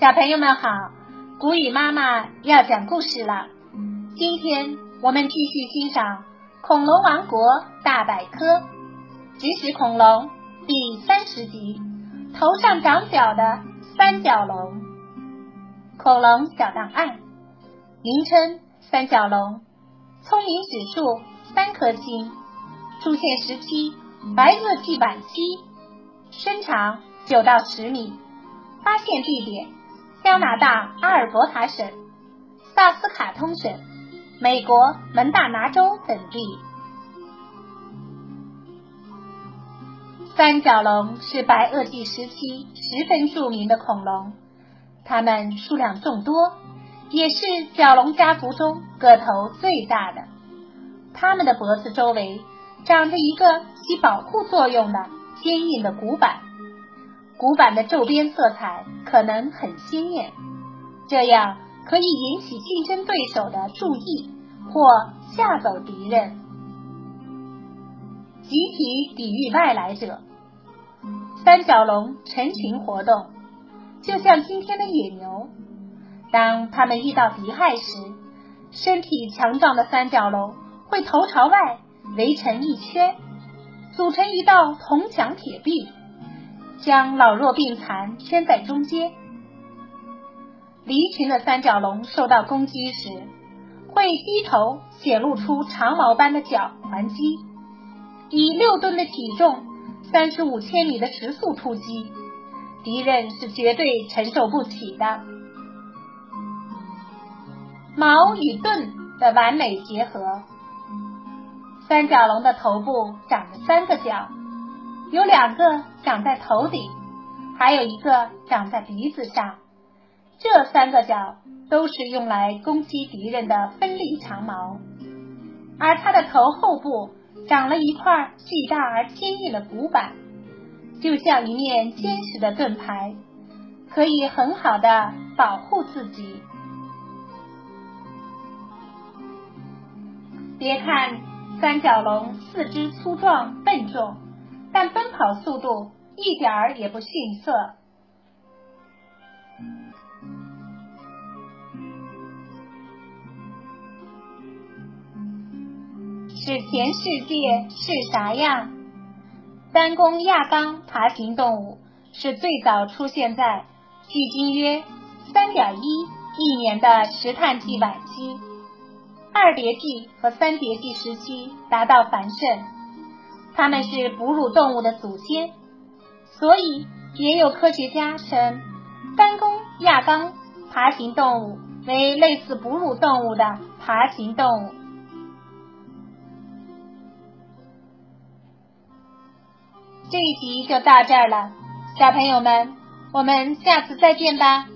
小朋友们好，古语妈妈要讲故事了。今天我们继续欣赏《恐龙王国大百科》植食恐龙第三十集：头上长角的三角龙。恐龙小档案：名称三角龙，聪明指数三颗星，出现时期白垩纪晚期，身长九到十米，发现地点。加拿大阿尔伯塔省、萨斯卡通省、美国门大拿州等地。三角龙是白垩纪时期十分著名的恐龙，它们数量众多，也是角龙家族中个头最大的。它们的脖子周围长着一个起保护作用的坚硬的骨板。古板的皱边色彩可能很鲜艳，这样可以引起竞争对手的注意或吓走敌人。集体抵御外来者，三角龙成群活动，就像今天的野牛。当它们遇到敌害时，身体强壮的三角龙会头朝外围成一圈，组成一道铜墙铁壁。将老弱病残圈在中间。离群的三角龙受到攻击时，会低头显露出长毛般的角还击。以六吨的体重、三十五千米的时速突击，敌人是绝对承受不起的。矛与盾的完美结合。三角龙的头部长着三个角。有两个长在头顶，还有一个长在鼻子上。这三个角都是用来攻击敌人的锋利长矛。而它的头后部长了一块巨大而坚硬的骨板，就像一面坚实的盾牌，可以很好的保护自己。别看三角龙四肢粗壮笨重。但奔跑速度一点儿也不逊色。史前世界是啥样？单弓亚纲爬行动物是最早出现在距今约三点一亿年的石炭纪晚期，二叠纪和三叠纪时期达到繁盛。它们是哺乳动物的祖先，所以也有科学家称单弓亚纲爬行动物为类似哺乳动物的爬行动物。这一集就到这儿了，小朋友们，我们下次再见吧。